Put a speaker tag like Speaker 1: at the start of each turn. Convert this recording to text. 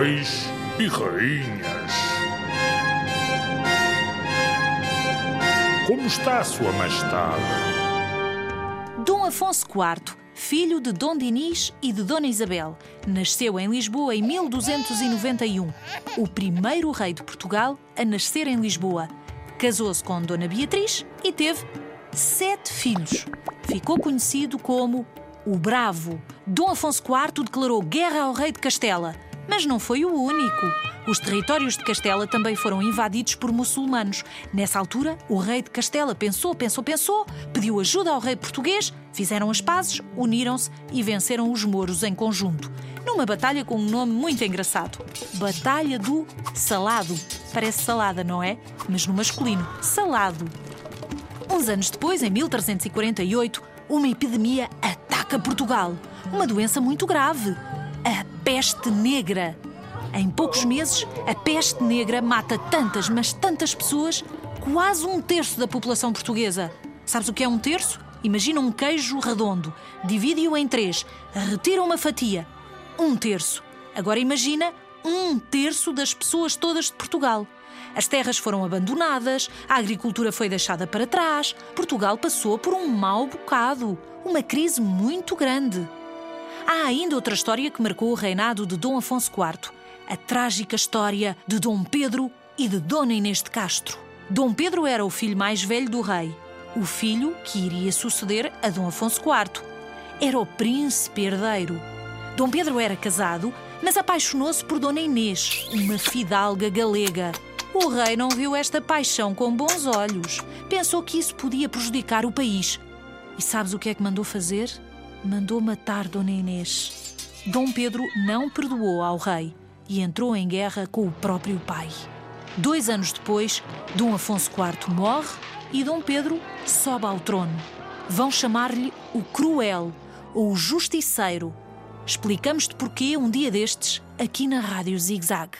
Speaker 1: reis e rainhas. Como está Sua Majestade?
Speaker 2: Dom Afonso IV, filho de Dom Dinis e de Dona Isabel, nasceu em Lisboa em 1291. O primeiro rei de Portugal a nascer em Lisboa. Casou-se com Dona Beatriz e teve sete filhos. Ficou conhecido como o Bravo. Dom Afonso IV declarou guerra ao rei de Castela, mas não foi o único. Os territórios de Castela também foram invadidos por muçulmanos. Nessa altura, o rei de Castela pensou, pensou, pensou, pediu ajuda ao rei português, fizeram as pazes, uniram-se e venceram os mouros em conjunto. Numa batalha com um nome muito engraçado: Batalha do Salado. Parece salada, não é? Mas no masculino, Salado. Uns anos depois, em 1348, uma epidemia ataca Portugal. Uma doença muito grave. Peste negra. Em poucos meses, a peste negra mata tantas, mas tantas pessoas, quase um terço da população portuguesa. Sabes o que é um terço? Imagina um queijo redondo, divide-o em três, retira uma fatia. Um terço. Agora imagina um terço das pessoas todas de Portugal. As terras foram abandonadas, a agricultura foi deixada para trás, Portugal passou por um mau bocado, uma crise muito grande. Há ainda outra história que marcou o reinado de Dom Afonso IV, a trágica história de Dom Pedro e de Dona Inês de Castro. Dom Pedro era o filho mais velho do rei, o filho que iria suceder a Dom Afonso IV. Era o príncipe herdeiro. Dom Pedro era casado, mas apaixonou-se por Dona Inês, uma fidalga galega. O rei não viu esta paixão com bons olhos. Pensou que isso podia prejudicar o país. E sabes o que é que mandou fazer? Mandou matar Dona Inês. Dom Pedro não perdoou ao rei e entrou em guerra com o próprio pai. Dois anos depois, Dom Afonso IV morre e Dom Pedro sobe ao trono. Vão chamar-lhe o Cruel ou o Justiceiro. Explicamos-te porquê um dia destes aqui na Rádio Zig Zag.